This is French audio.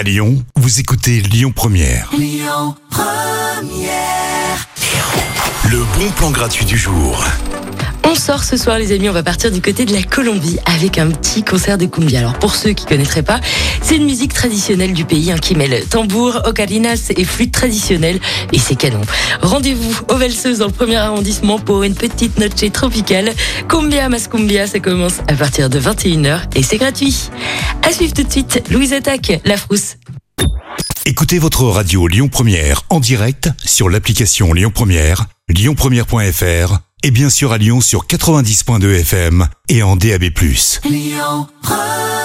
À Lyon, vous écoutez Lyon Première. Le bon plan gratuit du jour. On sort ce soir les amis, on va partir du côté de la Colombie avec un petit concert de cumbia. Alors pour ceux qui connaîtraient pas, c'est une musique traditionnelle du pays hein, qui mêle tambour, ocarinas et flûte traditionnelle et c'est canon. Rendez-vous au Velseuse dans le premier arrondissement pour une petite noche tropicale. Cumbia mas cumbia, ça commence à partir de 21h et c'est gratuit. À suivre tout de suite, Louise Attaque, La Frousse. Écoutez votre radio Lyon Première en direct sur l'application Lyon Première, lyonpremière.fr et bien sûr à Lyon sur 90.2 FM et en DAB+. Lyon Première